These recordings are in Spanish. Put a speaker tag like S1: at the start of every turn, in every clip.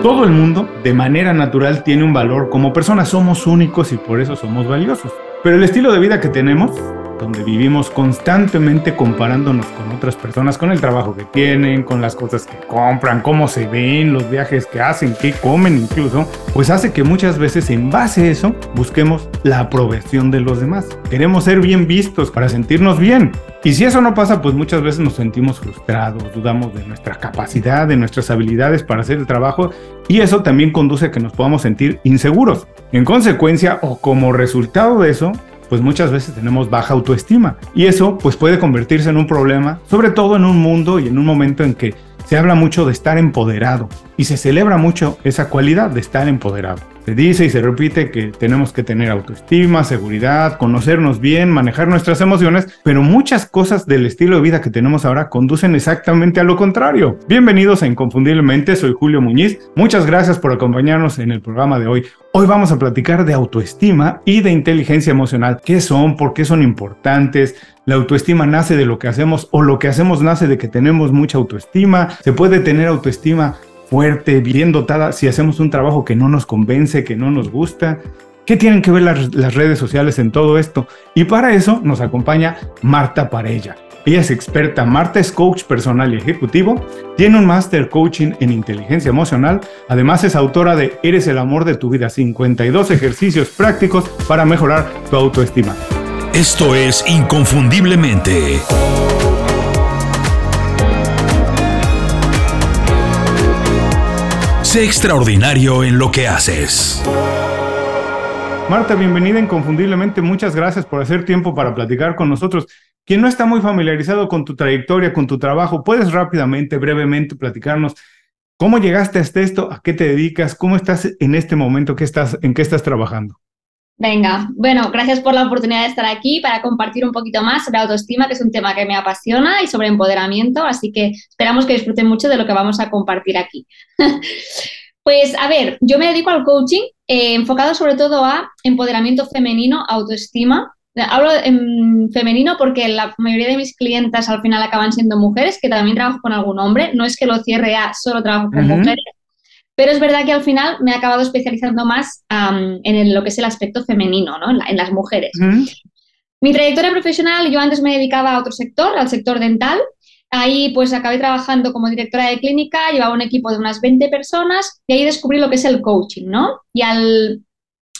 S1: Todo el mundo, de manera natural, tiene un valor. Como personas somos únicos y por eso somos valiosos. Pero el estilo de vida que tenemos donde vivimos constantemente comparándonos con otras personas, con el trabajo que tienen, con las cosas que compran, cómo se ven, los viajes que hacen, qué comen incluso, pues hace que muchas veces en base a eso busquemos la aprobación de los demás. Queremos ser bien vistos para sentirnos bien. Y si eso no pasa, pues muchas veces nos sentimos frustrados, dudamos de nuestra capacidad, de nuestras habilidades para hacer el trabajo y eso también conduce a que nos podamos sentir inseguros. En consecuencia o como resultado de eso, pues muchas veces tenemos baja autoestima. Y eso pues puede convertirse en un problema, sobre todo en un mundo y en un momento en que se habla mucho de estar empoderado y se celebra mucho esa cualidad de estar empoderado. Se dice y se repite que tenemos que tener autoestima, seguridad, conocernos bien, manejar nuestras emociones, pero muchas cosas del estilo de vida que tenemos ahora conducen exactamente a lo contrario. Bienvenidos a Inconfundiblemente, soy Julio Muñiz. Muchas gracias por acompañarnos en el programa de hoy. Hoy vamos a platicar de autoestima y de inteligencia emocional. ¿Qué son? ¿Por qué son importantes? La autoestima nace de lo que hacemos o lo que hacemos nace de que tenemos mucha autoestima. Se puede tener autoestima fuerte, bien dotada, si hacemos un trabajo que no nos convence, que no nos gusta. ¿Qué tienen que ver las, redes sociales en todo esto? Y para eso nos acompaña Marta Parella. Ella es experta, Marta es coach personal y ejecutivo, tiene un máster coaching en inteligencia emocional, además es autora de Eres el amor de tu vida, 52 ejercicios prácticos para mejorar tu autoestima.
S2: Esto es Inconfundiblemente. Sé extraordinario en lo que haces.
S1: Marta, bienvenida inconfundiblemente. Muchas gracias por hacer tiempo para platicar con nosotros. Quien no está muy familiarizado con tu trayectoria, con tu trabajo, puedes rápidamente, brevemente platicarnos cómo llegaste hasta esto, a qué te dedicas, cómo estás en este momento, ¿Qué estás, en qué estás trabajando.
S3: Venga, bueno, gracias por la oportunidad de estar aquí para compartir un poquito más sobre autoestima, que es un tema que me apasiona, y sobre empoderamiento, así que esperamos que disfruten mucho de lo que vamos a compartir aquí. pues a ver, yo me dedico al coaching eh, enfocado sobre todo a empoderamiento femenino, autoestima. Hablo en femenino porque la mayoría de mis clientas al final acaban siendo mujeres, que también trabajo con algún hombre, no es que lo cierre a solo trabajo con mujeres pero es verdad que al final me he acabado especializando más en lo que es el aspecto femenino, ¿no? en, las mujeres. Mi trayectoria profesional, yo antes me dedicaba a otro sector, al sector dental. Ahí pues acabé trabajando como directora de clínica, llevaba un equipo de unas 20 personas y ahí descubrí lo que es el coaching, ¿no? Y al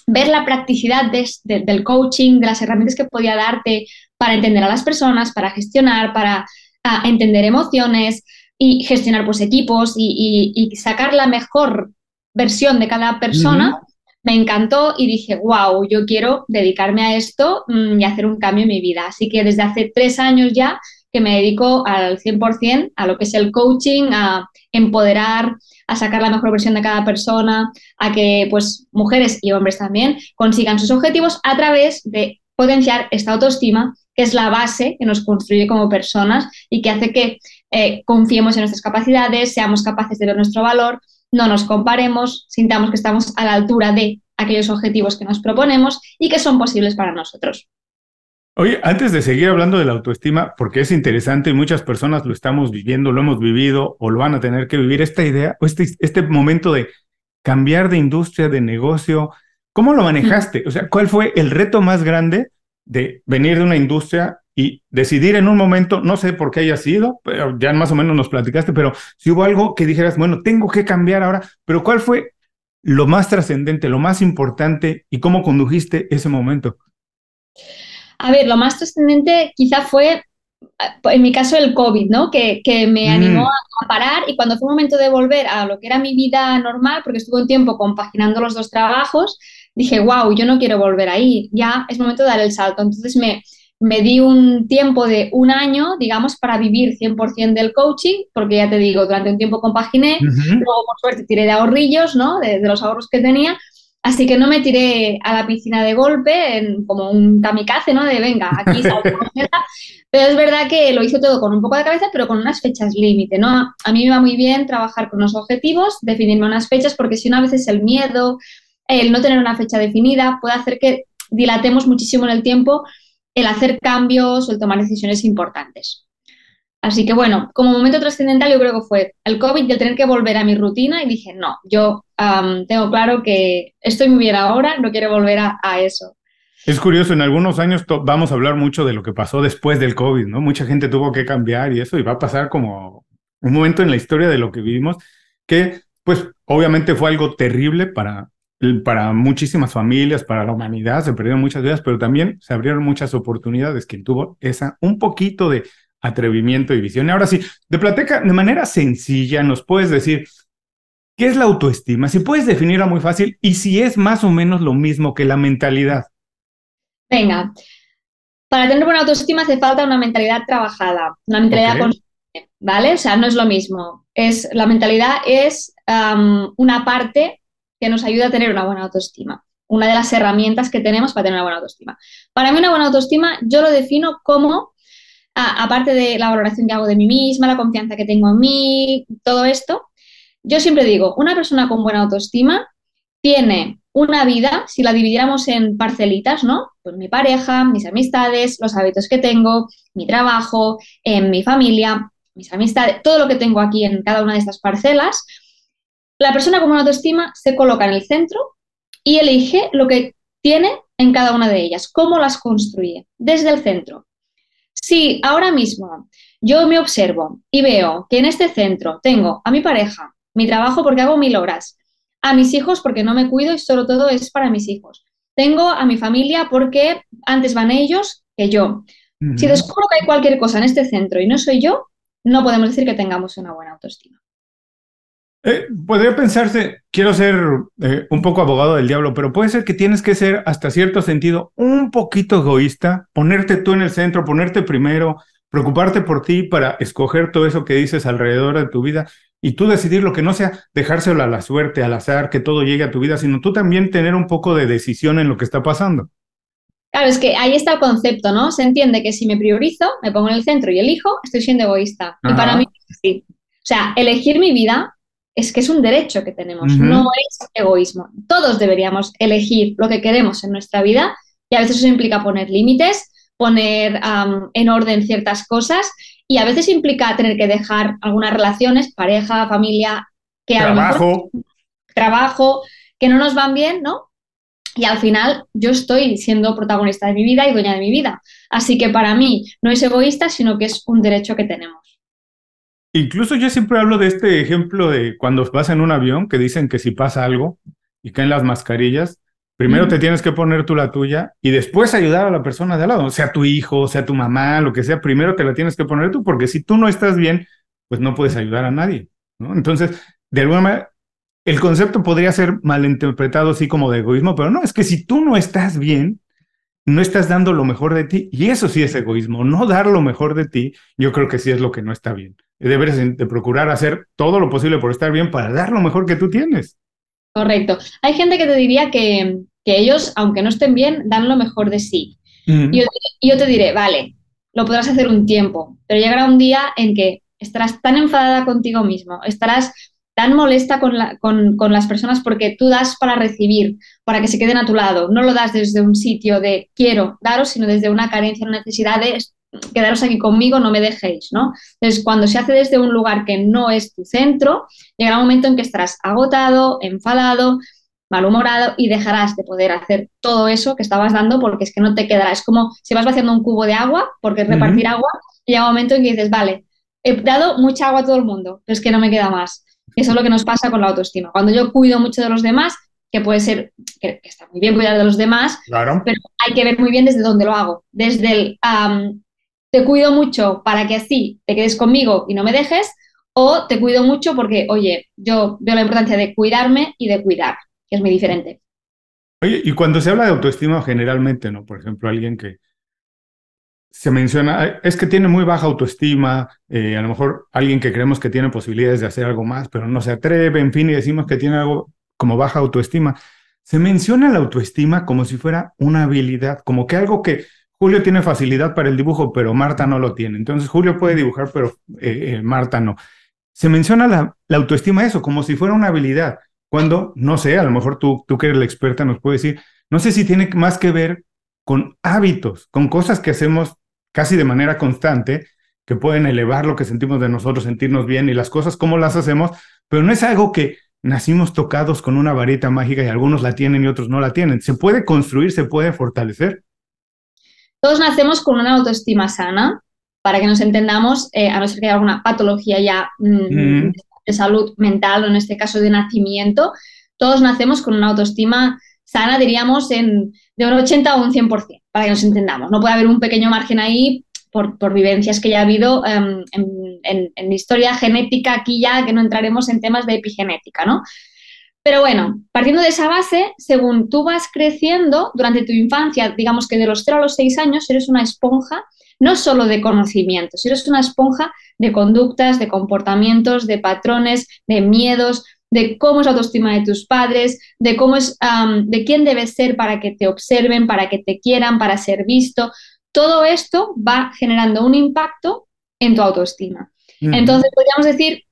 S3: ver la practicidad del coaching, de las herramientas que podía darte para entender a las personas, para gestionar, para ah, entender emociones, y gestionar pues equipos y, sacar la mejor versión de cada persona, me encantó y dije, wow, yo quiero dedicarme a esto mm, y hacer un cambio en mi vida. Así que desde hace tres años ya que me dedico al 100% a lo que es el coaching, a empoderar, a sacar la mejor versión de cada persona, a que pues mujeres y hombres también consigan sus objetivos a través de potenciar esta autoestima, que es la base que nos construye como personas y que hace que eh, confiemos en nuestras capacidades, seamos capaces de ver nuestro valor, no nos comparemos, sintamos que estamos a la altura de aquellos objetivos que nos proponemos y que son posibles para nosotros.
S1: Oye, antes de seguir hablando de la autoestima, porque es interesante y muchas personas lo estamos viviendo, lo hemos vivido o lo van a tener que vivir, esta idea o este, este momento de cambiar de industria, de negocio, ¿cómo lo manejaste? O sea, ¿cuál fue el reto más grande de venir de una industria y decidir en un momento, no sé por qué haya sido, pero ya más o menos nos platicaste, pero si hubo algo que dijeras, bueno, tengo que cambiar ahora, pero ¿cuál fue lo más trascendente, lo más importante y cómo condujiste ese momento?
S3: A ver, lo más trascendente quizá fue, en mi caso, el COVID, ¿no? Que, que me mm. animó a, parar y cuando fue un momento de volver a lo que era mi vida normal, porque estuve un tiempo compaginando los dos trabajos, dije, wow, yo no quiero volver ahí, ya es momento de dar el salto. Entonces me, me di un tiempo de un año, digamos, para vivir 100% del coaching, porque ya te digo, durante un tiempo compaginé, luego por suerte tiré de ahorrillos, ¿no? De, los ahorros que tenía, así que no me tiré a la piscina de golpe en, como un kamikaze, ¿no? De venga, aquí salgo. pero es verdad que lo hice todo con un poco de cabeza, pero con unas fechas límite, ¿no? A mí me va muy bien trabajar con los objetivos, definirme unas fechas, porque si no, a veces el miedo, el no tener una fecha definida puede hacer que dilatemos muchísimo en el tiempo el hacer cambios o el tomar decisiones importantes. Así que bueno, como momento trascendental yo creo que fue el COVID y el tener que volver a mi rutina y dije, no, yo tengo claro que estoy muy bien ahora, no quiero volver a, a eso.
S1: Es curioso, en algunos años vamos a hablar mucho de lo que pasó después del COVID, ¿no? Mucha gente tuvo que cambiar y eso, y va a pasar como un momento en la historia de lo que vivimos que, pues, obviamente fue algo terrible para, para muchísimas familias, para la humanidad, se perdieron muchas vidas, pero también se abrieron muchas oportunidades. Quien tuvo esa, un poquito de atrevimiento y visión. Y ahora sí, de plateca, de manera sencilla, nos puedes decir, ¿qué es la autoestima? Si puedes definirla muy fácil y si es más o menos lo mismo que la mentalidad.
S3: Venga, para tener buena autoestima hace falta una mentalidad trabajada, una mentalidad consciente, ¿vale? O sea, no es lo mismo. Es, la mentalidad es una parte que nos ayuda a tener una buena autoestima. Una de las herramientas que tenemos para tener una buena autoestima. Para mí, una buena autoestima yo lo defino como, aparte de la valoración que hago de mí misma, la confianza que tengo en mí, todo esto, yo siempre digo, una persona con buena autoestima tiene una vida, si la dividiéramos en parcelitas, ¿no? Pues mi pareja, mis amistades, los hábitos que tengo, mi trabajo, en mi familia, mis amistades, todo lo que tengo aquí en cada una de estas parcelas, la persona con una autoestima se coloca en el centro y elige lo que tiene en cada una de ellas, cómo las construye desde el centro. Si ahora mismo yo me observo y veo que en este centro tengo a mi pareja, mi trabajo porque hago mil horas, a mis hijos porque no me cuido y solo todo es para mis hijos. Tengo a mi familia porque antes van ellos que yo. Si descubro que hay cualquier cosa en este centro y no soy yo, no podemos decir que tengamos una buena autoestima.
S1: Eh, podría pensarse, quiero ser eh, un poco abogado del diablo, pero puede ser que tienes que ser hasta cierto sentido un poquito egoísta, ponerte tú en el centro, ponerte primero, preocuparte por ti para escoger todo eso que dices alrededor de tu vida y tú decidir lo que no sea dejárselo a la suerte, al azar, que todo llegue a tu vida, sino tú también tener un poco de decisión en lo que está pasando.
S3: Claro, es que ahí está el concepto, ¿no? Se entiende que si me priorizo, me pongo en el centro y elijo, estoy siendo egoísta. Y para mí, sí. O sea, elegir mi vida es que es un derecho que tenemos, no es egoísmo. Todos deberíamos elegir lo que queremos en nuestra vida y a veces eso implica poner límites, poner en orden ciertas cosas y a veces implica tener que dejar algunas relaciones, pareja, familia, que
S1: trabajo.
S3: trabajo, que no nos van bien, ¿no? Y al final yo estoy siendo protagonista de mi vida y dueña de mi vida. Así que para mí no es egoísta, sino que es un derecho que tenemos.
S1: Incluso yo siempre hablo de este ejemplo de cuando vas en un avión, que dicen que si pasa algo y caen las mascarillas, Primero te tienes que poner tú la tuya y después ayudar a la persona de al lado, sea tu hijo, sea tu mamá, lo que sea, primero te la tienes que poner tú, porque si tú no estás bien, pues no puedes ayudar a nadie, ¿no? Entonces, de alguna manera, el concepto podría ser malinterpretado así como de egoísmo, pero no, es que si tú no estás bien, no estás dando lo mejor de ti, y eso sí es egoísmo, no dar lo mejor de ti, yo creo que sí es lo que no está bien. Debes de procurar hacer todo lo posible por estar bien para dar lo mejor que tú tienes.
S3: Correcto. Hay gente que te diría que, ellos, aunque no estén bien, dan lo mejor de sí. y, yo, te diré, vale, lo podrás hacer un tiempo, pero llegará un día en que estarás tan enfadada contigo mismo, estarás tan molesta con, con, las personas porque tú das para recibir, para que se queden a tu lado. No lo das desde un sitio de quiero daros, sino desde una carencia, una necesidad de quedaros aquí conmigo, no me dejéis, ¿no? Entonces, cuando se hace desde un lugar que no es tu centro, llegará un momento en que estarás agotado, enfadado, malhumorado y dejarás de poder hacer todo eso que estabas dando porque es que no te quedará. Es como si vas vaciando un cubo de agua, porque es repartir agua, y llega un momento en que dices, vale, he dado mucha agua a todo el mundo, pero es que no me queda más. Eso es lo que nos pasa con la autoestima. Cuando yo cuido mucho de los demás, que puede ser, que, está muy bien cuidar de los demás,
S1: claro.
S3: pero hay que ver muy bien desde dónde lo hago. Desde el, te cuido mucho para que así te quedes conmigo y no me dejes, o te cuido mucho porque, oye, yo veo la importancia de cuidarme y de cuidar, que es muy diferente.
S1: Oye, y cuando se habla de autoestima generalmente, ¿no? Por ejemplo, alguien que se menciona, es que tiene muy baja autoestima, eh, a lo mejor alguien que creemos que tiene posibilidades de hacer algo más, pero no se atreve, en fin, y decimos que tiene algo como baja autoestima. Se menciona la autoestima como si fuera una habilidad, como que algo que Julio tiene facilidad para el dibujo, pero Marta no lo tiene. Entonces Julio puede dibujar, pero eh, eh, Marta no. Se menciona la, autoestima eso, como si fuera una habilidad, cuando, no sé, a lo mejor tú, tú que eres la experta nos puedes decir, no sé si tiene más que ver con hábitos, con cosas que hacemos casi de manera constante, que pueden elevar lo que sentimos de nosotros, sentirnos bien y las cosas, cómo las hacemos, pero no es algo que nacimos tocados con una varita mágica y algunos la tienen y otros no la tienen. Se puede construir, se puede fortalecer.
S3: Todos nacemos con una autoestima sana, para que nos entendamos, eh, a no ser que haya alguna patología ya mm, de salud mental o en este caso de nacimiento, todos nacemos con una autoestima sana, diríamos, en, de un 80 o un 100%, para que nos entendamos. No puede haber un pequeño margen ahí por, vivencias que ya ha habido em, en, en, historia genética, aquí ya que no entraremos en temas de epigenética, ¿no? Pero bueno, partiendo de esa base, según tú vas creciendo durante tu infancia, digamos que de los 0 a los 6 años, eres una esponja no solo de conocimientos, eres una esponja de conductas, de comportamientos, de patrones, de miedos, de cómo es la autoestima de tus padres, de cómo es, de quién debes ser para que te observen, para que te quieran, para ser visto. Todo esto va generando un impacto en tu autoestima. Entonces, podríamos decir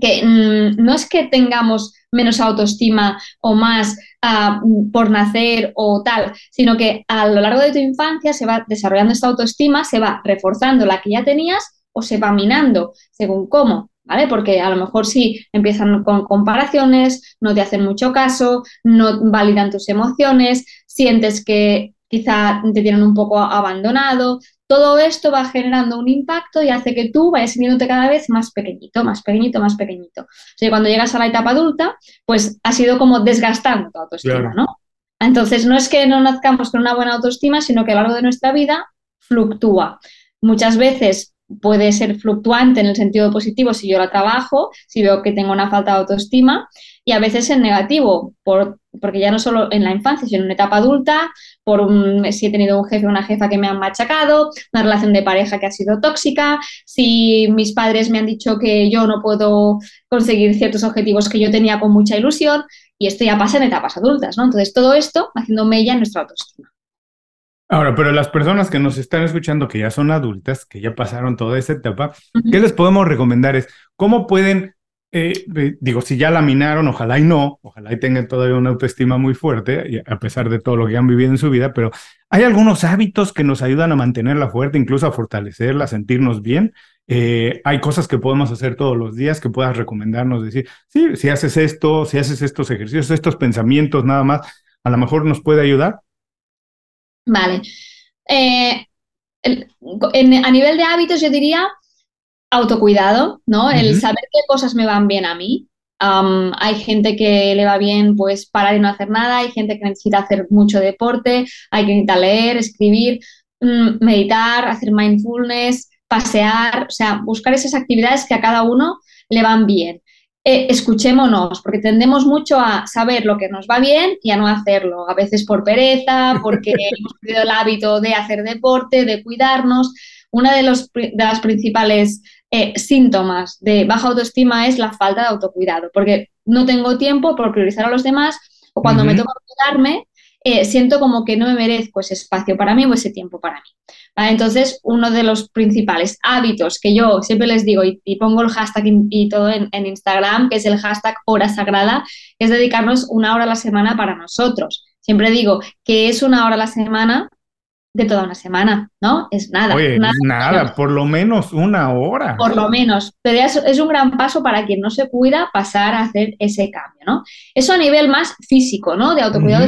S3: que mm, no es que tengamos menos autoestima o más ah, por nacer o tal, sino que a lo largo de tu infancia se va desarrollando esta autoestima, se va reforzando la que ya tenías o se va minando, según cómo. ¿Vale? Porque a lo mejor sí empiezan con comparaciones, no te hacen mucho caso, no validan tus emociones, sientes que quizá te tienen un poco abandonado. Todo esto va generando un impacto y hace que tú vayas sintiéndote cada vez más pequeñito, más pequeñito, más pequeñito. O sea, cuando llegas a la etapa adulta, pues ha sido como desgastando tu autoestima, ¿no? Entonces, no es que no nazcamos con una buena autoestima, sino que a lo largo de nuestra vida fluctúa. Muchas veces puede ser fluctuante en el sentido positivo si yo la trabajo, si veo que tengo una falta de autoestima, y a veces en negativo, por, porque ya no solo en la infancia, sino en una etapa adulta, por si he tenido un jefe o una jefa que me han machacado, una relación de pareja que ha sido tóxica, si mis padres me han dicho que yo no puedo conseguir ciertos objetivos que yo tenía con mucha ilusión, y esto ya pasa en etapas adultas, ¿no? Entonces todo esto haciendo mella en nuestra autoestima.
S1: Ahora, pero las personas que nos están escuchando, que ya son adultas, que ya pasaron toda esa etapa, ¿qué les podemos recomendar? Es cómo pueden, eh, digo, si ya laminaron, ojalá y no, ojalá y tengan todavía una autoestima muy fuerte, a pesar de todo lo que han vivido en su vida, pero hay algunos hábitos que nos ayudan a mantenerla fuerte, incluso a fortalecerla, a sentirnos bien. Eh, hay cosas que podemos hacer todos los días que puedas recomendarnos, decir, sí, si haces esto, si haces estos ejercicios, estos pensamientos, nada más, a lo mejor nos puede ayudar.
S3: Vale. Eh, a nivel de hábitos, yo diría autocuidado, ¿no? El saber qué cosas me van bien a mí. hay gente que le va bien pues parar y no hacer nada, hay gente que necesita hacer mucho deporte, hay que necesitar leer, escribir, mm, meditar, hacer mindfulness, pasear, o sea, buscar esas actividades que a cada uno le van bien. Eh, escuchémonos, porque tendemos mucho a saber lo que nos va bien y a no hacerlo, a veces por pereza, porque hemos perdido el hábito de hacer deporte, de cuidarnos. Una de, los, de las principales eh, síntomas de baja autoestima es la falta de autocuidado, porque no tengo tiempo por priorizar a los demás o cuando me toca cuidarme, eh, siento como que no me merezco ese espacio para mí o ese tiempo para mí. Entonces, uno de los principales hábitos que yo siempre les digo y, pongo el hashtag y, todo en, Instagram, que es el hashtag hora sagrada, es dedicarnos una hora a la semana para nosotros. Siempre digo que es una hora a la semana de toda una semana, ¿no? Es nada.
S1: nada, nada por lo menos una hora.
S3: Por lo menos, pero es, es, un gran paso para quien no se cuida pasar a hacer ese cambio, ¿no? Eso a nivel más físico, ¿no? De autocuidado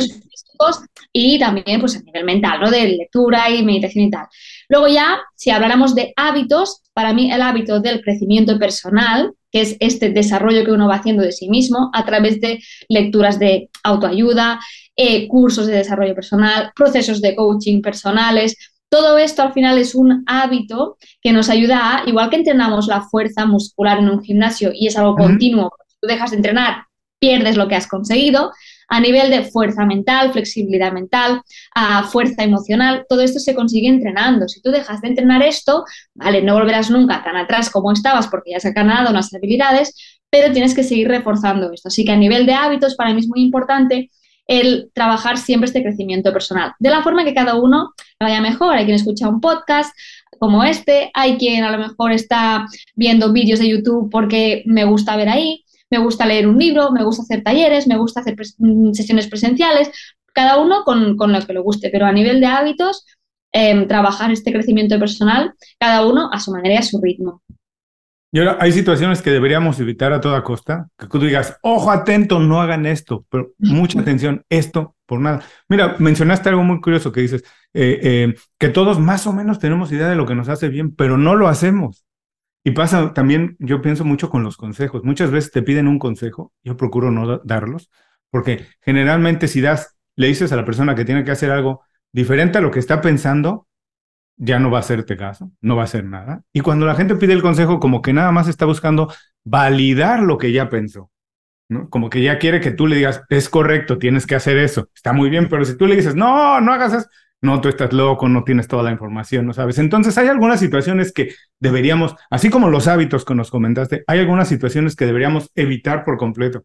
S3: y también pues a nivel mental, ¿no? De lectura y meditación y tal. Luego ya, si habláramos de hábitos, para mí el hábito del crecimiento personal, que es este desarrollo que uno va haciendo de sí mismo a través de lecturas de autoayuda, eh, cursos de desarrollo personal, procesos de coaching personales, todo esto al final es un hábito que nos ayuda a, igual que entrenamos la fuerza muscular en un gimnasio y es algo continuo, tú dejas de entrenar, pierdes lo que has conseguido, a nivel de fuerza mental, flexibilidad mental, a fuerza emocional, todo esto se consigue entrenando. Si tú dejas de entrenar esto, vale, no volverás nunca tan atrás como estabas porque ya has ganado unas habilidades, pero tienes que seguir reforzando esto. Así que a nivel de hábitos, para mí es muy importante el trabajar siempre este crecimiento personal, de la forma que cada uno vaya mejor. Hay quien escucha un podcast como este, hay quien a lo mejor está viendo vídeos de YouTube porque me gusta ver ahí, me gusta leer un libro, me gusta hacer talleres, me gusta hacer mm, sesiones presenciales, cada uno con, lo que le guste, pero a nivel de hábitos, em, trabajar este crecimiento personal, cada uno a su manera y a su ritmo.
S1: Y ahora hay situaciones que deberíamos evitar a toda costa, que tú digas, ojo atento, no hagan esto, pero mucha atención, esto por nada. Mira, mencionaste algo muy curioso que dices, eh, eh, que todos más o menos tenemos idea de lo que nos hace bien, pero no lo hacemos. Y pasa también, yo pienso mucho con los consejos. Muchas veces te piden un consejo, yo procuro no darlos, porque generalmente si das, le dices a la persona que tiene que hacer algo diferente a lo que está pensando, ya no va a hacerte caso, no va a hacer nada. Y cuando la gente pide el consejo, como que nada más está buscando validar lo que ya pensó. ¿no? Como que ya quiere que tú le digas, es correcto, tienes que hacer eso, está muy bien, pero si tú le dices, no, no hagas eso, no, tú estás loco, no tienes toda la información, no sabes. Entonces hay algunas situaciones que deberíamos, así como los hábitos que nos comentaste, hay algunas situaciones que deberíamos evitar por completo.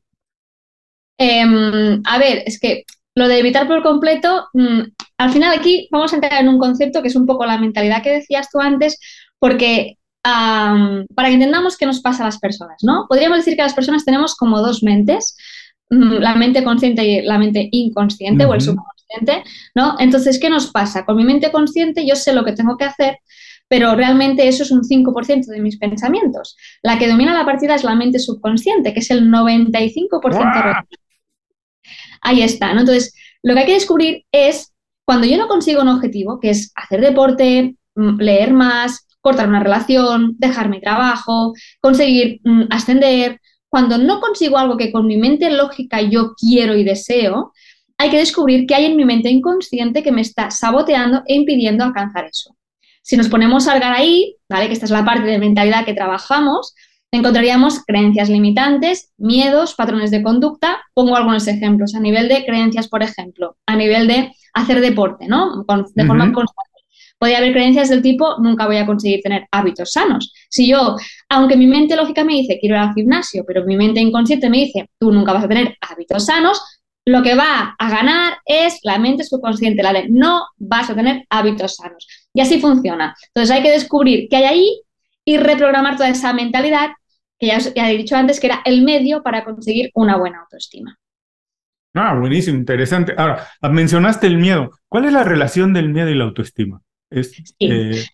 S3: Em, a ver, es que lo de evitar por completo, mm, al final aquí vamos a entrar en un concepto que es un poco la mentalidad que decías tú antes, porque para que entendamos qué nos pasa a las personas, ¿no? Podríamos decir que las personas tenemos como dos mentes, mm, la mente consciente y la mente inconsciente o el subconsciente, ¿no? Entonces, ¿qué nos pasa? Con mi mente consciente yo sé lo que tengo que hacer, pero realmente eso es un 5% de mis pensamientos. La que domina la partida es la mente subconsciente, que es el 95% Ahí está, ¿no? Entonces, lo que hay que descubrir es cuando yo no consigo un objetivo, que es hacer deporte, mm, leer más, cortar una relación, dejar mi trabajo, conseguir mm, ascender, cuando no consigo algo que con mi mente lógica yo quiero y deseo, hay que descubrir qué hay en mi mente inconsciente que me está saboteando e impidiendo alcanzar eso. Si nos ponemos a cargar ahí, ¿vale? que esta es la parte de mentalidad que trabajamos, encontraríamos creencias limitantes, miedos, patrones de conducta. Pongo algunos ejemplos a nivel de creencias, por ejemplo, a nivel de hacer deporte, ¿no? de forma constante. Podría haber creencias del tipo, nunca voy a conseguir tener hábitos sanos. Si yo, aunque mi mente lógica me dice, quiero ir al gimnasio, pero mi mente inconsciente me dice, tú nunca vas a tener hábitos sanos, lo que va a ganar es la mente subconsciente, la de no vas a tener hábitos sanos. Y así funciona. Entonces hay que descubrir qué hay ahí y reprogramar toda esa mentalidad que ya, he dicho antes que era el medio para conseguir una buena autoestima.
S1: Ah, buenísimo, interesante. Ahora, mencionaste el miedo. ¿Cuál es la relación del miedo y la autoestima? Es,
S3: eh,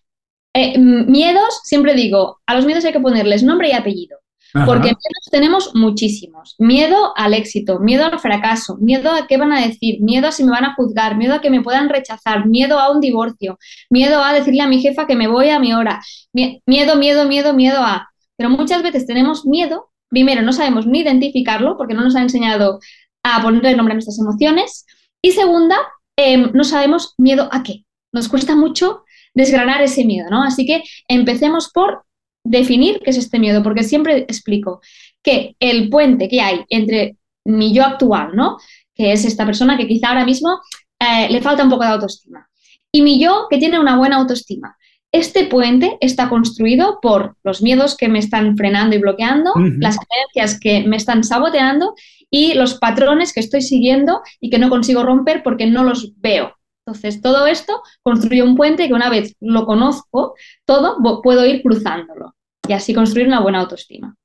S3: eh, miedos, siempre digo, a los miedos hay que ponerles nombre y apellido. Porque miedos tenemos muchísimos. Miedo al éxito, miedo al fracaso, miedo a qué van a decir, miedo a si me van a juzgar, miedo a que me puedan rechazar, miedo a un divorcio, miedo a decirle a mi jefa que me voy a mi hora, miedo, miedo, miedo, miedo a... Pero muchas veces tenemos miedo, primero no sabemos ni identificarlo porque no nos ha enseñado a ponerle nombre a nuestras emociones y segunda, em, no sabemos miedo a qué. Nos cuesta mucho desgranar ese miedo, ¿no? Así que empecemos por definir qué es este miedo, porque siempre explico que el puente que hay entre mi yo actual, ¿no? Que es esta persona que quizá ahora mismo eh, le falta un poco de autoestima, y mi yo que tiene una buena autoestima. Este puente está construido por los miedos que me están frenando y bloqueando, las creencias que me están saboteando y los patrones que estoy siguiendo y que no consigo romper porque no los veo. Entonces, todo esto construye un puente que una vez lo conozco, todo puedo ir cruzándolo y así construir una buena autoestima.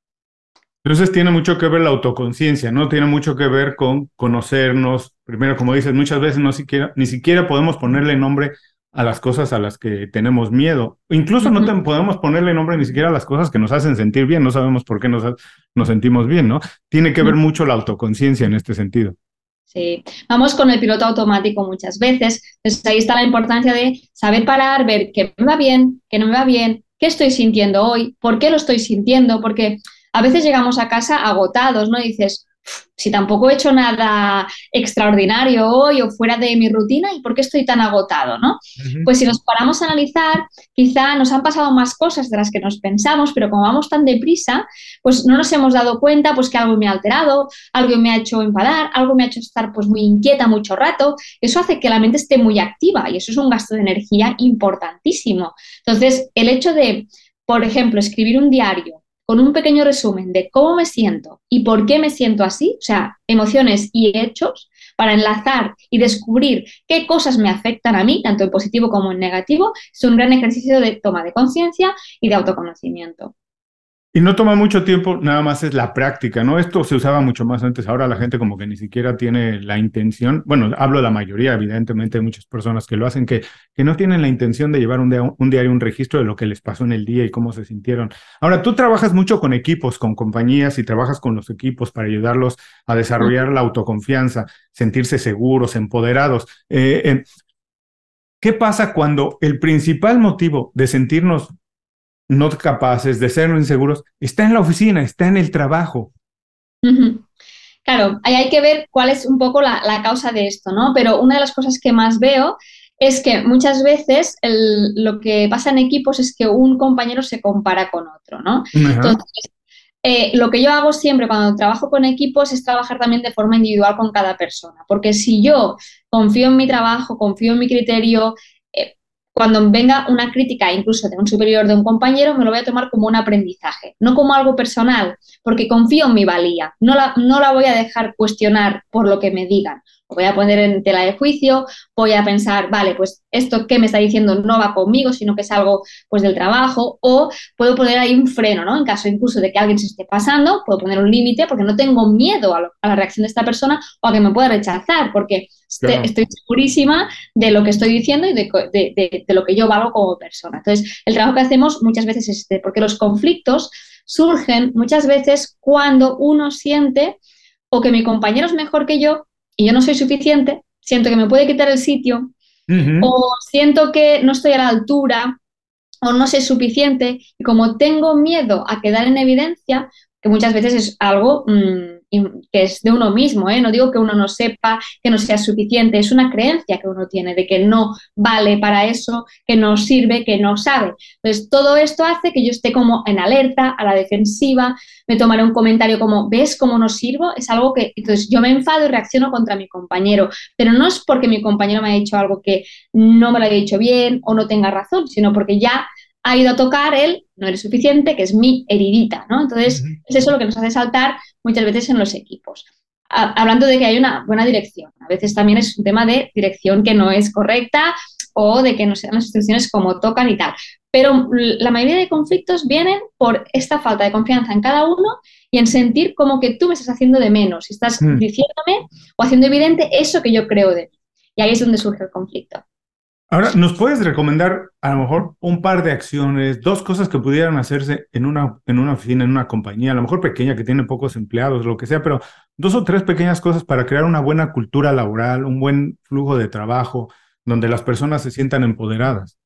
S1: Entonces tiene mucho que ver la autoconciencia, ¿no? Tiene mucho que ver con conocernos. Primero, como dices, muchas veces no siquiera, ni siquiera podemos ponerle nombre a las cosas a las que tenemos miedo. Incluso no podemos ponerle nombre ni siquiera a las cosas que nos hacen sentir bien, no sabemos por qué nos, nos sentimos bien, ¿no? Tiene que ver mucho la autoconciencia en este sentido.
S3: Sí, vamos con el piloto automático muchas veces. Entonces ahí está la importancia de saber parar, ver qué me va bien, qué no me va bien, qué estoy sintiendo hoy, por qué lo estoy sintiendo, porque a veces llegamos a casa agotados, ¿no? Dices, si tampoco he hecho nada extraordinario hoy o fuera de mi rutina, ¿y por qué estoy tan agotado? ¿no? Pues si nos paramos a analizar, quizá nos han pasado más cosas de las que nos pensamos, pero como vamos tan deprisa, pues no nos hemos dado cuenta pues, que algo me ha alterado, algo me ha hecho enfadar, algo me ha hecho estar pues, muy inquieta mucho rato. Eso hace que la mente esté muy activa y eso es un gasto de energía importantísimo. Entonces, el hecho de, por ejemplo, escribir un diario, con un pequeño resumen de cómo me siento y por qué me siento así, o sea, emociones y hechos, para enlazar y descubrir qué cosas me afectan a mí, tanto en positivo como en negativo, es un gran ejercicio de toma de conciencia y de autoconocimiento.
S1: Y no toma mucho tiempo, nada más es la práctica, ¿no? Esto se usaba mucho más antes, ahora la gente como que ni siquiera tiene la intención, bueno, hablo de la mayoría, evidentemente hay muchas personas que lo hacen, que, que no tienen la intención de llevar un, diario, un registro de lo que les pasó en el día y cómo se sintieron. Ahora, tú trabajas mucho con equipos, con compañías y trabajas con los equipos para ayudarlos a desarrollar la autoconfianza, sentirse seguros, empoderados. Eh, eh, ¿Qué pasa cuando el principal motivo de sentirnos no capaces, de ser inseguros, está en la oficina, está en el trabajo.
S3: Claro, ahí hay que ver cuál es un poco la, causa de esto, ¿no? Pero una de las cosas que más veo es que muchas veces lo que pasa en equipos es que un compañero se compara con otro, ¿no? Entonces, eh, lo que yo hago siempre cuando trabajo con equipos es trabajar también de forma individual con cada persona, porque si yo confío en mi trabajo, confío en mi criterio, cuando venga una crítica incluso de un superior de un compañero, me lo voy a tomar como un aprendizaje, no como algo personal, porque confío en mi valía, no la, no la voy a dejar cuestionar por lo que me digan voy a poner en tela de juicio, voy a pensar, vale, pues esto que me está diciendo no va conmigo, sino que es algo pues del trabajo, o puedo poner ahí un freno, ¿no? En caso incluso de que alguien se esté pasando, puedo poner un límite porque no tengo miedo a, la reacción de esta persona o a que me pueda rechazar, porque estoy segurísima de lo que estoy diciendo y de, de, lo que yo valgo como persona. Entonces, el trabajo que hacemos muchas veces es este, porque los conflictos surgen muchas veces cuando uno siente o que mi compañero es mejor que yo y yo no soy suficiente, siento que me puede quitar el sitio, o siento que no estoy a la altura, o no sé suficiente, y como tengo miedo a quedar en evidencia, que muchas veces es algo mm, que es de uno mismo, ¿eh? no digo que uno no sepa, que no sea suficiente, es una creencia que uno tiene de que no vale para eso, que no sirve, que no sabe. Entonces, todo esto hace que yo esté como en alerta, a la defensiva, me tomaré un comentario como, ¿ves cómo no sirvo? Es algo que, entonces yo me enfado y reacciono contra mi compañero, pero no es porque mi compañero me haya dicho algo que no me lo haya dicho bien o no tenga razón, sino porque ya ha ido a tocar él, no eres suficiente, que es mi heridita, ¿no? Entonces, es eso lo que nos hace saltar muchas veces en los equipos. hablando de que hay una buena dirección, a veces también es un tema de dirección que no es correcta o de que no sean las instrucciones como tocan y tal. Pero la mayoría de conflictos vienen por esta falta de confianza en cada uno y en sentir como que tú me estás haciendo de menos, estás mm. diciéndome o haciendo evidente eso que yo creo de mí. Y ahí es donde surge el conflicto.
S1: Ahora, ¿nos puedes recomendar a lo mejor un par de acciones, dos cosas que pudieran hacerse en una, en una oficina, en una compañía, a lo mejor pequeña que tiene pocos empleados, lo que sea, pero dos o tres pequeñas cosas para crear una buena cultura laboral, un buen flujo de trabajo, donde las personas se sientan empoderadas?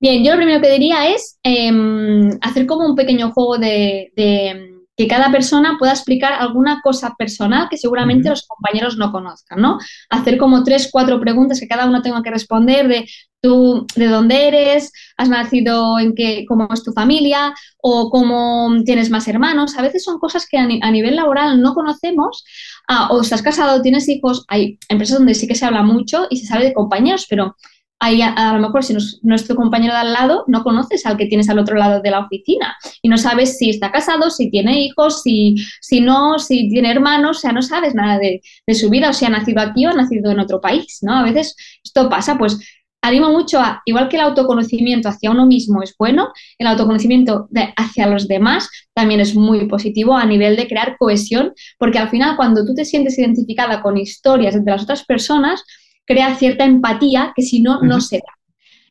S3: Bien, yo lo primero que diría es em, hacer como un pequeño juego de que cada persona pueda explicar alguna cosa personal que seguramente los compañeros no conozcan, ¿no? Hacer como tres, cuatro preguntas que cada uno tenga que responder de tú, de dónde eres, has nacido en qué, cómo es tu familia o cómo tienes más hermanos. A veces son cosas que a, nivel laboral no conocemos ah, o estás casado, tienes hijos. Hay empresas donde sí que se habla mucho y se sabe de compañeros, pero a, lo mejor si nuestro compañero de al lado no conoces al que tienes al otro lado de la oficina y no sabes si está casado, si tiene hijos, si, si no, si tiene hermanos, o sea, no sabes nada de, su vida, o si ha nacido aquí o ha nacido en otro país, ¿no? A veces esto pasa, pues animo mucho a, igual que el autoconocimiento hacia uno mismo es bueno, el autoconocimiento hacia los demás también es muy positivo a nivel de crear cohesión, porque al final cuando tú te sientes identificada con historias de las otras personas, crea cierta empatía que si no, no se da.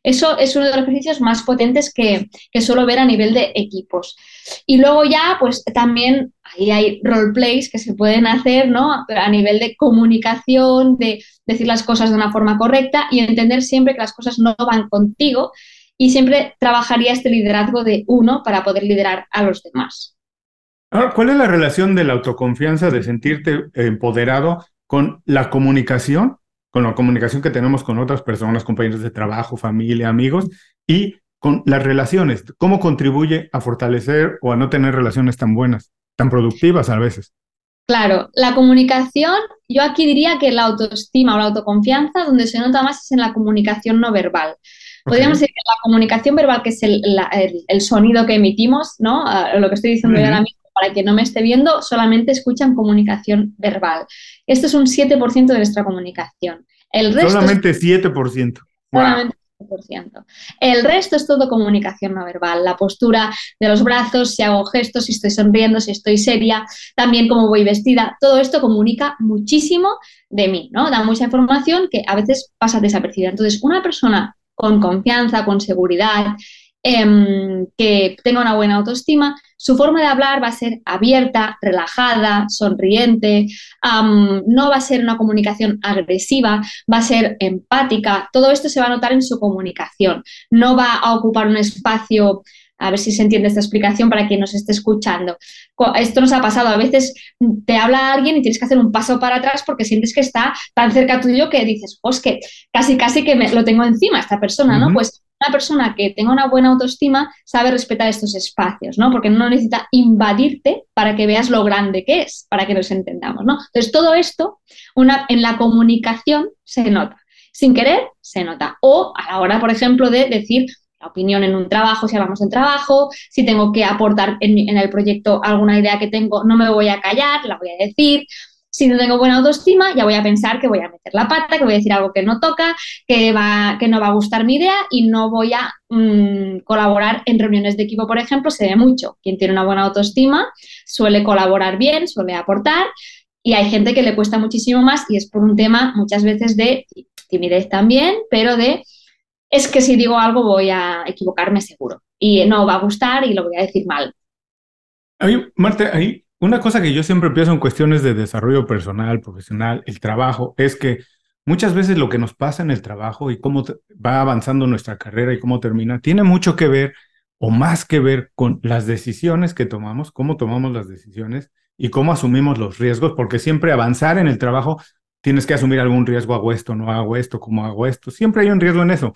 S3: Eso es uno de los ejercicios más potentes que, que, suelo ver a nivel de equipos. Y luego ya, pues también ahí hay roleplays que se pueden hacer, ¿no? A nivel de comunicación, de decir las cosas de una forma correcta y entender siempre que las cosas no van contigo y siempre trabajaría este liderazgo de uno para poder liderar a los demás.
S1: ¿cuál es la relación de la autoconfianza, de sentirte empoderado con la comunicación con la comunicación que tenemos con otras personas, compañeros de trabajo, familia, amigos, y con las relaciones, cómo contribuye a fortalecer o a no tener relaciones tan buenas, tan productivas a veces.
S3: Claro, la comunicación, yo aquí diría que la autoestima o la autoconfianza, donde se nota más es en la comunicación no verbal. Podríamos decir que la comunicación verbal, que es el, el, sonido que emitimos, ¿no? lo que estoy diciendo yo ahora mismo, para quien no me esté viendo, solamente escuchan comunicación verbal. Esto es un 7% de nuestra comunicación.
S1: El resto solamente 7%.
S3: Solamente El resto es todo comunicación no verbal, la postura de los brazos, si hago gestos, si estoy sonriendo, si estoy seria, también cómo voy vestida, todo esto comunica muchísimo de mí, ¿no? Da mucha información que a veces pasa desapercibida. Entonces, una persona con confianza, con seguridad, em, que tenga una buena autoestima, su forma de hablar va a ser abierta, relajada, sonriente, no va a ser una comunicación agresiva, va a ser empática. Todo esto se va a notar en su comunicación. No va a ocupar un espacio a ver si se entiende esta explicación para quien nos esté escuchando. Esto nos ha pasado, a veces te habla alguien y tienes que hacer un paso para atrás porque sientes que está tan cerca tuyo que dices, pues que casi casi que me, lo tengo encima esta persona, ¿no? Pues una persona que tenga una buena autoestima sabe respetar estos espacios, ¿no? Porque no necesita invadirte para que veas lo grande que es, para que nos entendamos, ¿no? Entonces, todo esto en la comunicación se nota. Sin querer, se nota. O a la hora, por ejemplo, de decir la opinión en un trabajo, si hablamos de trabajo, si tengo que aportar en el proyecto alguna idea que tengo, no me voy a callar, la voy a decir. Si no tengo buena autoestima, ya voy a pensar que voy a meter la pata, que voy a decir algo que no toca, que, va, que no va a gustar mi idea y no voy a mm, colaborar en reuniones de equipo, por ejemplo, se ve mucho. Quien tiene una buena autoestima suele colaborar bien, suele aportar y hay gente que le cuesta muchísimo más y es por un tema muchas veces de timidez también, pero de es que si digo algo voy a equivocarme seguro y no va a gustar y lo voy a decir mal.
S1: Marta, ahí una cosa que yo siempre pienso en cuestiones de desarrollo personal, profesional, el trabajo, es que muchas veces lo que nos pasa en el trabajo y cómo va avanzando nuestra carrera y cómo termina, tiene mucho que ver o más que ver con las decisiones que tomamos, cómo tomamos las decisiones y cómo asumimos los riesgos, porque siempre avanzar en el trabajo tienes que asumir algún riesgo, hago esto, no hago esto, cómo hago esto, siempre hay un riesgo en eso.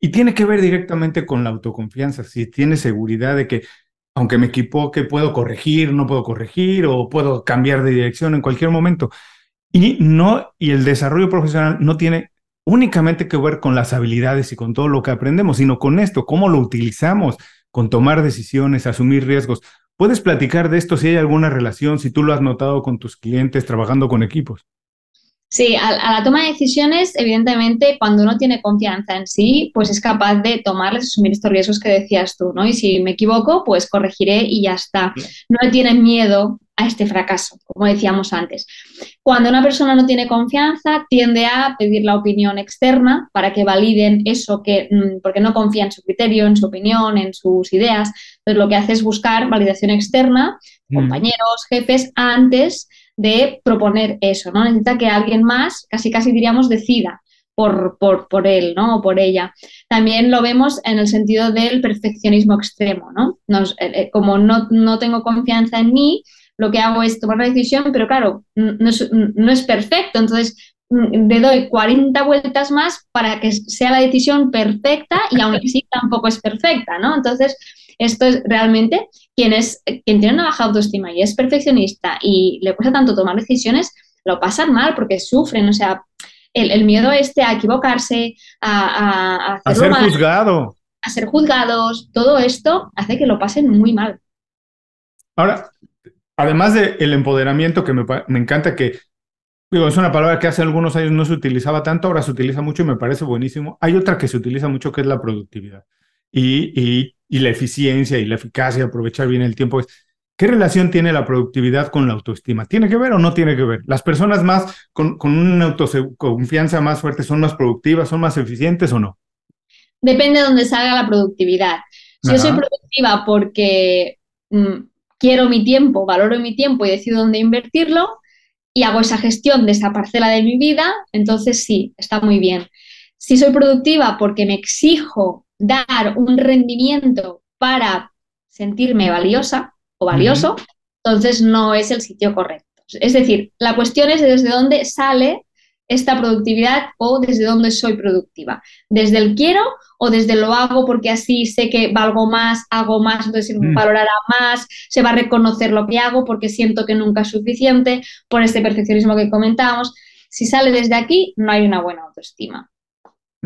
S1: Y tiene que ver directamente con la autoconfianza, si tienes seguridad de que aunque me equivoque, puedo corregir, no puedo corregir o puedo cambiar de dirección en cualquier momento. Y no y el desarrollo profesional no tiene únicamente que ver con las habilidades y con todo lo que aprendemos, sino con esto, cómo lo utilizamos, con tomar decisiones, asumir riesgos. ¿Puedes platicar de esto si hay alguna relación, si tú lo has notado con tus clientes trabajando con equipos?
S3: Sí, a, la toma de decisiones, evidentemente, cuando uno tiene confianza en sí, pues es capaz de tomarles, asumir estos riesgos que decías tú, ¿no? Y si me equivoco, pues corregiré y ya está. No le tienen miedo a este fracaso, como decíamos antes. Cuando una persona no tiene confianza, tiende a pedir la opinión externa para que validen eso que, mm, porque no confía en su criterio, en su opinión, en sus ideas. Entonces lo que hace es buscar validación externa, mm. compañeros, jefes, antes de proponer eso, ¿no? Necesita que alguien más, casi casi diríamos, decida por, por, por, él, ¿no? O por ella. También lo vemos en el sentido del perfeccionismo extremo, ¿no? Eh, eh, como no, no, tengo confianza en mí, lo que hago es tomar la decisión, pero claro, no es, no es perfecto, entonces mm, le doy 40 vueltas más para que sea la decisión perfecta y aún así tampoco es perfecta, ¿no? Entonces, esto es realmente quien, es, quien tiene una baja autoestima y es perfeccionista y le cuesta tanto tomar decisiones, lo pasan mal porque sufren, o sea, el, miedo este a equivocarse, a,
S1: a, ser juzgado.
S3: A ser juzgados, todo esto hace que lo pasen muy mal.
S1: Ahora, además del empoderamiento que me, me encanta que Digo, es una palabra que hace algunos años no se utilizaba tanto, ahora se utiliza mucho y me parece buenísimo. Hay otra que se utiliza mucho que es la productividad. Y, y y la eficiencia y la eficacia, aprovechar bien el tiempo. ¿Qué relación tiene la productividad con la autoestima? ¿Tiene que ver o no tiene que ver? ¿Las personas más con, con una autoconfianza más fuerte son más productivas, son más eficientes o no?
S3: Depende de dónde salga la productividad. Si yo soy productiva porque mm, quiero mi tiempo, valoro mi tiempo y decido dónde invertirlo y hago esa gestión de esa parcela de mi vida, entonces sí, está muy bien. Si soy productiva porque me exijo dar un rendimiento para sentirme valiosa o valioso, entonces no es el sitio correcto. Es decir, la cuestión es desde dónde sale esta productividad o desde dónde soy productiva. Desde el quiero o desde lo hago porque así sé que valgo más, hago más, entonces se mm. valorará más, se va a reconocer lo que hago porque siento que nunca es suficiente por este perfeccionismo que comentábamos. Si sale desde aquí, no hay una buena autoestima.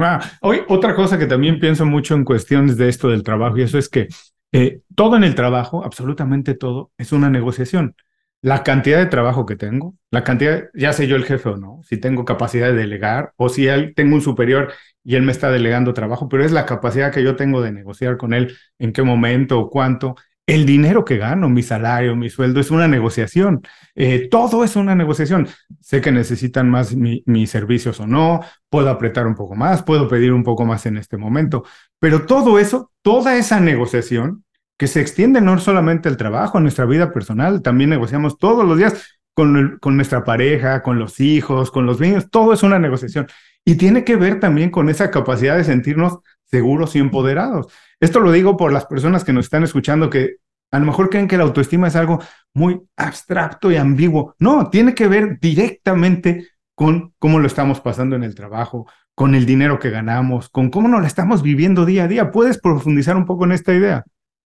S1: Ah, hoy, otra cosa que también pienso mucho en cuestiones de esto del trabajo y eso es que eh, todo en el trabajo, absolutamente todo, es una negociación. la cantidad de trabajo que tengo, la cantidad, ya sé yo el jefe o no, si tengo capacidad de delegar o si él, tengo un superior y él me está delegando trabajo, pero es la capacidad que yo tengo de negociar con él, en qué momento o cuánto. El dinero que gano, mi salario, mi sueldo, es una negociación. Eh, todo es una negociación. Sé que necesitan más mis servicios o no, puedo apretar un poco más, puedo pedir un poco más en este momento, pero todo eso, toda esa negociación que se extiende no solamente el trabajo, en nuestra vida personal, también negociamos todos los días con nuestra pareja, con los hijos, con los niños, todo es una negociación. Y tiene que ver también con esa capacidad de sentirnos seguros y empoderados. Esto lo digo por las personas que nos están escuchando que a lo mejor creen que la autoestima es algo muy abstracto y ambiguo. No, tiene que ver directamente con cómo lo estamos pasando en el trabajo, con el dinero que ganamos, con cómo nos lo estamos viviendo día a día. ¿Puedes profundizar un poco en esta idea?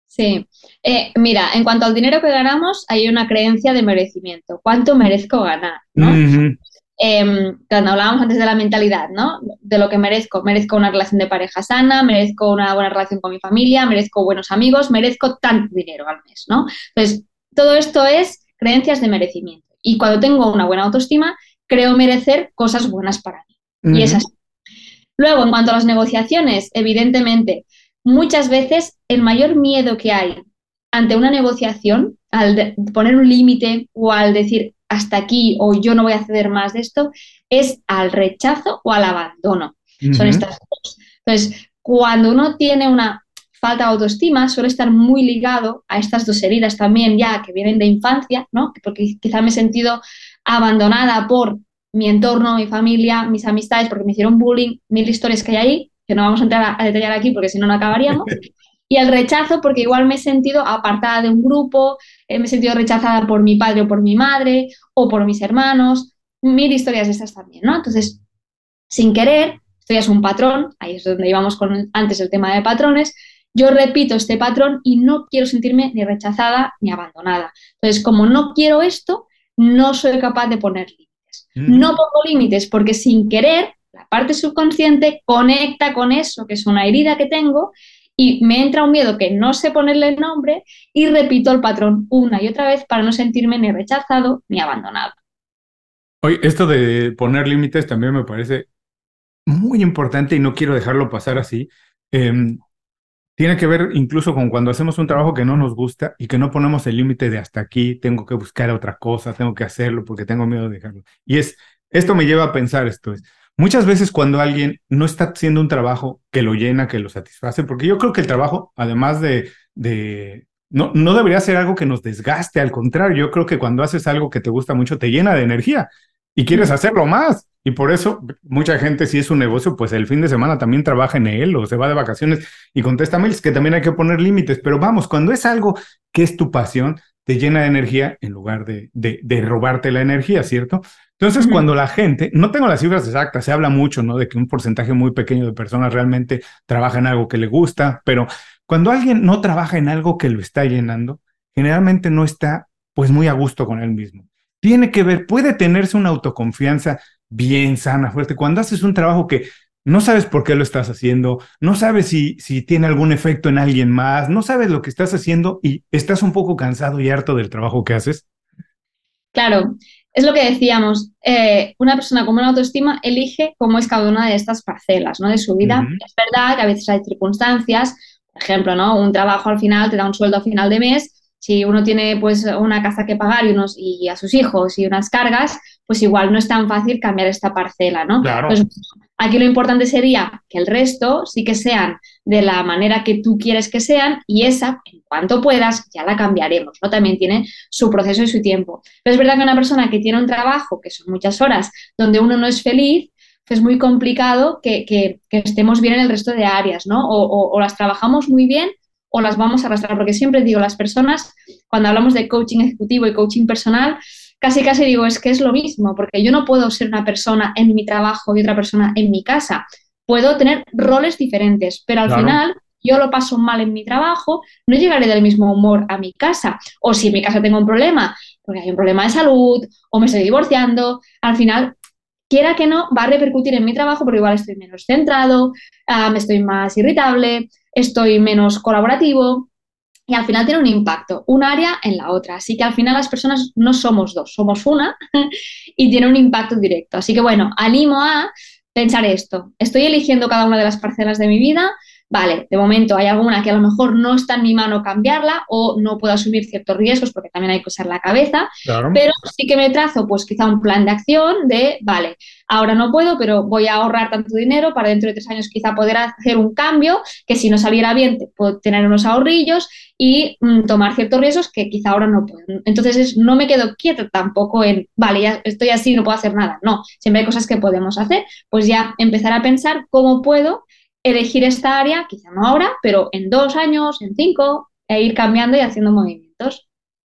S3: Sí, eh, mira, en cuanto al dinero que ganamos, hay una creencia de merecimiento. ¿Cuánto merezco ganar? Em, cuando hablábamos antes de la mentalidad, ¿no? De lo que merezco. Merezco una relación de pareja sana, merezco una buena relación con mi familia, merezco buenos amigos, merezco tanto dinero al mes, ¿no? Entonces, todo esto es creencias de merecimiento. Y cuando tengo una buena autoestima, creo merecer cosas buenas para mí. Y es así. Luego, en cuanto a las negociaciones, evidentemente, muchas veces el mayor miedo que hay ante una negociación, al poner un límite o al decir hasta aquí o yo no voy a ceder más de esto, es al rechazo o al abandono. Son estas dos. Entonces, cuando uno tiene una falta de autoestima, suele estar muy ligado a estas dos heridas también ya que vienen de infancia, ¿no? Porque quizá me he sentido abandonada por mi entorno, mi familia, mis amistades, porque me hicieron bullying, mil historias que hay ahí, que no vamos a entrar a, detallar aquí porque si no, no acabaríamos. Y el rechazo, porque igual me he sentido apartada de un grupo, eh, me he sentido rechazada por mi padre o por mi madre o por mis hermanos, mil historias de estas también, ¿no? Entonces, sin querer, esto ya es un patrón, ahí es donde íbamos con antes el tema de patrones, yo repito este patrón y no quiero sentirme ni rechazada ni abandonada. Entonces, como no quiero esto, no soy capaz de poner límites. Mm. No pongo límites porque sin querer la parte subconsciente conecta con eso, que es una herida que tengo, y me entra un miedo que no sé ponerle nombre y repito el patrón una y otra vez para no sentirme ni rechazado ni abandonado.
S1: Oye, esto de poner límites también me parece muy importante y no quiero dejarlo pasar así. Em, tiene que ver incluso con cuando hacemos un trabajo que no nos gusta y que no ponemos el límite de hasta aquí, tengo que buscar otra cosa, tengo que hacerlo porque tengo miedo de dejarlo. Y es, esto me lleva a pensar esto, es, Muchas veces cuando alguien no está haciendo un trabajo que lo llena, que lo satisface, porque yo creo que el trabajo, además de, de no, no debería ser algo que nos desgaste, al contrario, yo creo que cuando haces algo que te gusta mucho, te llena de energía y quieres hacerlo más. Y por eso mucha gente, si es un negocio, pues el fin de semana también trabaja en él o se va de vacaciones y contesta mails, que también hay que poner límites. Pero vamos, cuando es algo que es tu pasión, te llena de energía en lugar de, de, de robarte la energía, ¿cierto? Entonces, cuando la gente, no tengo las cifras exactas, se habla mucho, ¿no? De que un porcentaje muy pequeño de personas realmente trabaja en algo que le gusta, pero cuando alguien no trabaja en algo que lo está llenando, generalmente no está pues muy a gusto con él mismo. Tiene que ver, puede tenerse una autoconfianza bien sana, fuerte. Cuando haces un trabajo que no sabes por qué lo estás haciendo, no sabes si, si tiene algún efecto en alguien más, no sabes lo que estás haciendo y estás un poco cansado y harto del trabajo que haces.
S3: Claro, es lo que decíamos, eh, una persona con buena autoestima elige cómo es cada una de estas parcelas ¿no? de su vida. Es verdad que a veces hay circunstancias, por ejemplo, ¿no? un trabajo al final te da un sueldo a final de mes, si uno tiene pues una casa que pagar y, unos, y a sus hijos y unas cargas, pues igual no es tan fácil cambiar esta parcela, ¿no?
S1: Claro.
S3: Pues, aquí lo importante sería que el resto sí que sean de la manera que tú quieres que sean y esa, en cuanto puedas, ya la cambiaremos, ¿no? También tiene su proceso y su tiempo. Pero es verdad que una persona que tiene un trabajo, que son muchas horas, donde uno no es feliz, es muy complicado que, que, estemos bien en el resto de áreas, ¿no? O, o, las trabajamos muy bien o las vamos a arrastrar, porque siempre digo, las personas, cuando hablamos de coaching ejecutivo y coaching personal, casi casi digo, es que es lo mismo, porque yo no puedo ser una persona en mi trabajo y otra persona en mi casa. Puedo tener roles diferentes, pero al final yo lo paso mal en mi trabajo, no llegaré del mismo humor a mi casa. O si en mi casa tengo un problema, porque hay un problema de salud, o me estoy divorciando, al final, quiera que no, va a repercutir en mi trabajo porque igual estoy menos centrado, me ah, estoy más irritable, estoy menos colaborativo. Y al final tiene un impacto, un área en la otra. Así que al final las personas no somos dos, somos una y tiene un impacto directo. Así que bueno, animo a pensar esto. Estoy eligiendo cada una de las parcelas de mi vida. Vale, de momento hay alguna que a lo mejor no está en mi mano cambiarla o no puedo asumir ciertos riesgos porque también hay que usar la cabeza, pero sí que me trazo pues quizá un plan de acción de, vale, ahora no puedo, pero voy a ahorrar tanto dinero para dentro de tres años quizá poder hacer un cambio que si no saliera bien puedo tener unos ahorrillos y mm, tomar ciertos riesgos que quizá ahora no puedo. Entonces no me quedo quieta tampoco en, vale, ya estoy así, no puedo hacer nada. No, siempre hay cosas que podemos hacer. Pues ya empezar a pensar cómo puedo elegir esta área, quizá no ahora, pero en dos años, en cinco, e ir cambiando y haciendo movimientos.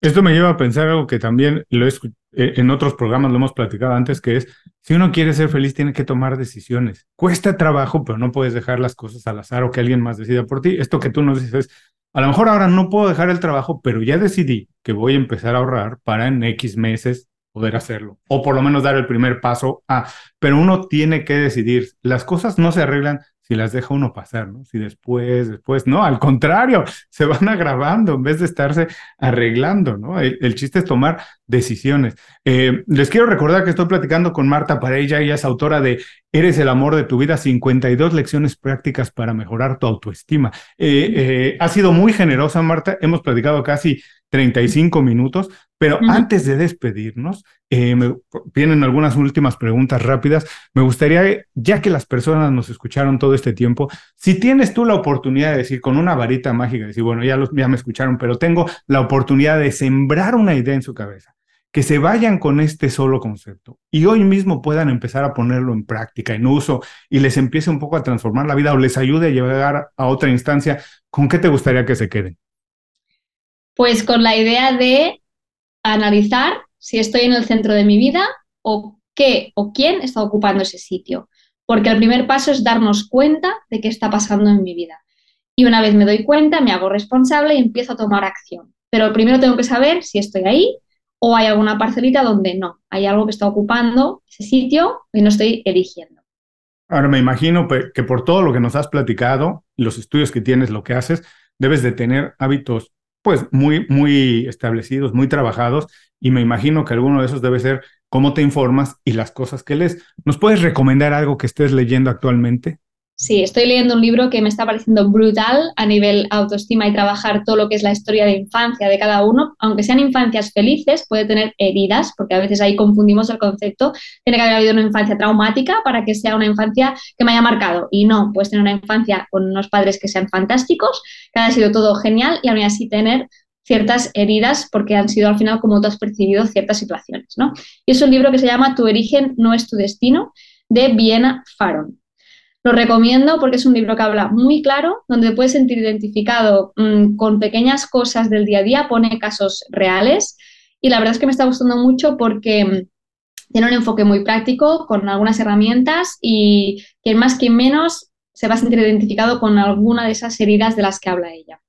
S1: Esto me lleva a pensar algo que también lo he eh, en otros programas lo hemos platicado antes, que es, si uno quiere ser feliz, tiene que tomar decisiones. Cuesta trabajo, pero no puedes dejar las cosas al azar o que alguien más decida por ti. Esto que tú nos dices, a lo mejor ahora no puedo dejar el trabajo, pero ya decidí que voy a empezar a ahorrar para en X meses poder hacerlo, o por lo menos dar el primer paso a, pero uno tiene que decidir, las cosas no se arreglan si las deja uno pasar, ¿no? Si después, después, no, al contrario, se van agravando en vez de estarse arreglando, ¿no? El, chiste es tomar decisiones. Eh, les quiero recordar que estoy platicando con Marta Pareja, ella es autora de Eres el amor de tu vida, 52 lecciones prácticas para mejorar tu autoestima. Eh, eh, ha sido muy generosa, Marta, hemos platicado casi 35 minutos, pero antes de despedirnos, eh, me vienen algunas últimas preguntas rápidas. Me gustaría, ya que las personas nos escucharon todo este tiempo, si tienes tú la oportunidad de decir con una varita mágica, decir, bueno, ya, los, ya me escucharon, pero tengo la oportunidad de sembrar una idea en su cabeza, que se vayan con este solo concepto y hoy mismo puedan empezar a ponerlo en práctica, en uso, y les empiece un poco a transformar la vida o les ayude a llegar a otra instancia, ¿con qué te gustaría que se queden?
S3: Pues con la idea de analizar si estoy en el centro de mi vida o qué o quién está ocupando ese sitio. Porque el primer paso es darnos cuenta de qué está pasando en mi vida. Y una vez me doy cuenta, me hago responsable y empiezo a tomar acción. Pero primero tengo que saber si estoy ahí o hay alguna parcelita donde no, hay algo que está ocupando ese sitio y no estoy eligiendo.
S1: Ahora me imagino que por todo lo que nos has platicado, los estudios que tienes, lo que haces, debes de tener hábitos pues muy, muy establecidos, muy trabajados, y me imagino que alguno de esos debe ser cómo te informas y las cosas que lees. ¿Nos puedes recomendar algo que estés leyendo actualmente?
S3: Sí, estoy leyendo un libro que me está pareciendo brutal a nivel autoestima y trabajar todo lo que es la historia de infancia de cada uno. Aunque sean infancias felices, puede tener heridas, porque a veces ahí confundimos el concepto. Tiene que haber habido una infancia traumática para que sea una infancia que me haya marcado. Y no, puedes tener una infancia con unos padres que sean fantásticos, que haya sido todo genial y aún así tener ciertas heridas porque han sido al final como tú has percibido ciertas situaciones. ¿no? Y es un libro que se llama Tu origen no es tu destino, de Viena Faron. Lo recomiendo porque es un libro que habla muy claro, donde puedes sentir identificado mm, con pequeñas cosas del día a día, pone casos reales y la verdad es que me está gustando mucho porque mm, tiene un enfoque muy práctico con algunas herramientas y quien más, quien menos se va a sentir identificado con alguna de esas heridas de las que habla ella.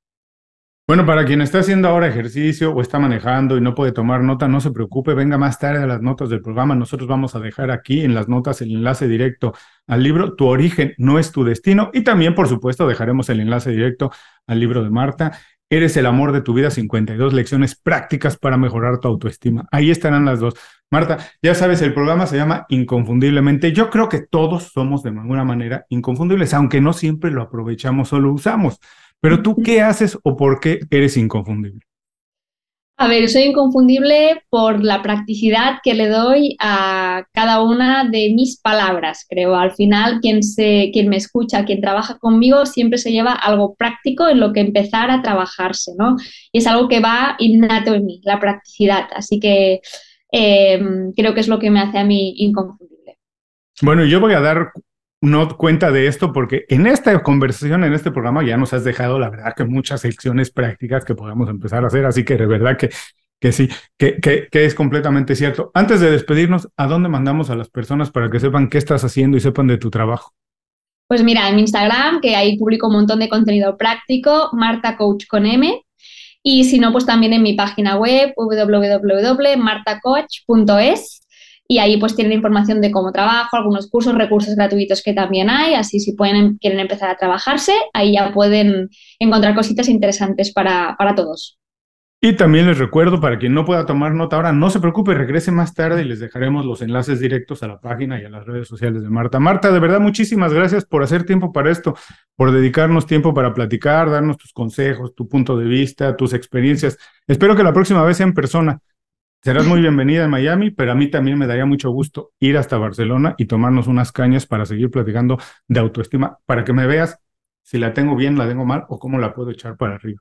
S1: Bueno, para quien está haciendo ahora ejercicio o está manejando y no puede tomar nota, no se preocupe, venga más tarde a las notas del programa. Nosotros vamos a dejar aquí en las notas el enlace directo al libro Tu origen no es tu destino y también, por supuesto, dejaremos el enlace directo al libro de Marta. Eres el amor de tu vida, 52 lecciones prácticas para mejorar tu autoestima. Ahí estarán las dos. Marta, ya sabes, el programa se llama Inconfundiblemente. Yo creo que todos somos de alguna manera inconfundibles, aunque no siempre lo aprovechamos o lo usamos. Pero tú, ¿qué haces o por qué eres inconfundible?
S3: A ver, soy inconfundible por la practicidad que le doy a cada una de mis palabras, creo. Al final, quien, se, quien me escucha, quien trabaja conmigo, siempre se lleva algo práctico en lo que empezar a trabajarse, ¿no? Y es algo que va innato en mí, la practicidad. Así que em, creo que es lo que me hace a mí inconfundible.
S1: Bueno, yo voy a dar no cuenta de esto porque en esta conversación, en este programa, ya nos has dejado, la verdad, que muchas lecciones prácticas que podemos empezar a hacer. Así que de verdad que, que sí, que, que, que, es completamente cierto. Antes de despedirnos, ¿a dónde mandamos a las personas para que sepan qué estás haciendo y sepan de tu trabajo?
S3: Pues mira, en mi Instagram, que ahí publico un montón de contenido práctico, Marta Coach con M. Y si no, pues también en mi página web www.martacoach.es y ahí pues tienen información de cómo trabajo, algunos cursos, recursos gratuitos que también hay, así si pueden, quieren empezar a trabajarse, ahí ya pueden encontrar cositas interesantes para, para todos.
S1: Y también les recuerdo, para quien no pueda tomar nota ahora, no se preocupe, regrese más tarde y les dejaremos los enlaces directos a la página y a las redes sociales de Marta. Marta, de verdad, muchísimas gracias por hacer tiempo para esto, por dedicarnos tiempo para platicar, darnos tus consejos, tu punto de vista, tus experiencias. Espero que la próxima vez sea en persona. Serás muy bienvenida en Miami, pero a mí también me daría mucho gusto ir hasta Barcelona y tomarnos unas cañas para seguir platicando de autoestima, para que me veas si la tengo bien, la tengo mal o cómo la puedo echar para arriba.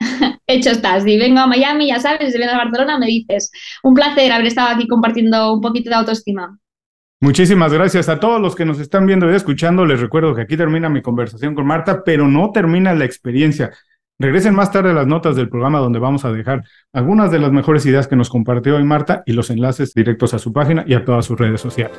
S3: Hecho estás. Si vengo a Miami, ya sabes, si vengo a Barcelona, me dices. Un placer haber estado aquí compartiendo un poquito de autoestima.
S1: Muchísimas gracias a todos los que nos están viendo y escuchando. Les recuerdo que aquí termina mi conversación con Marta, pero no termina la experiencia. Regresen más tarde las notas del programa donde vamos a dejar algunas de las mejores ideas que nos compartió hoy Marta y los enlaces directos a su página y a todas sus redes sociales.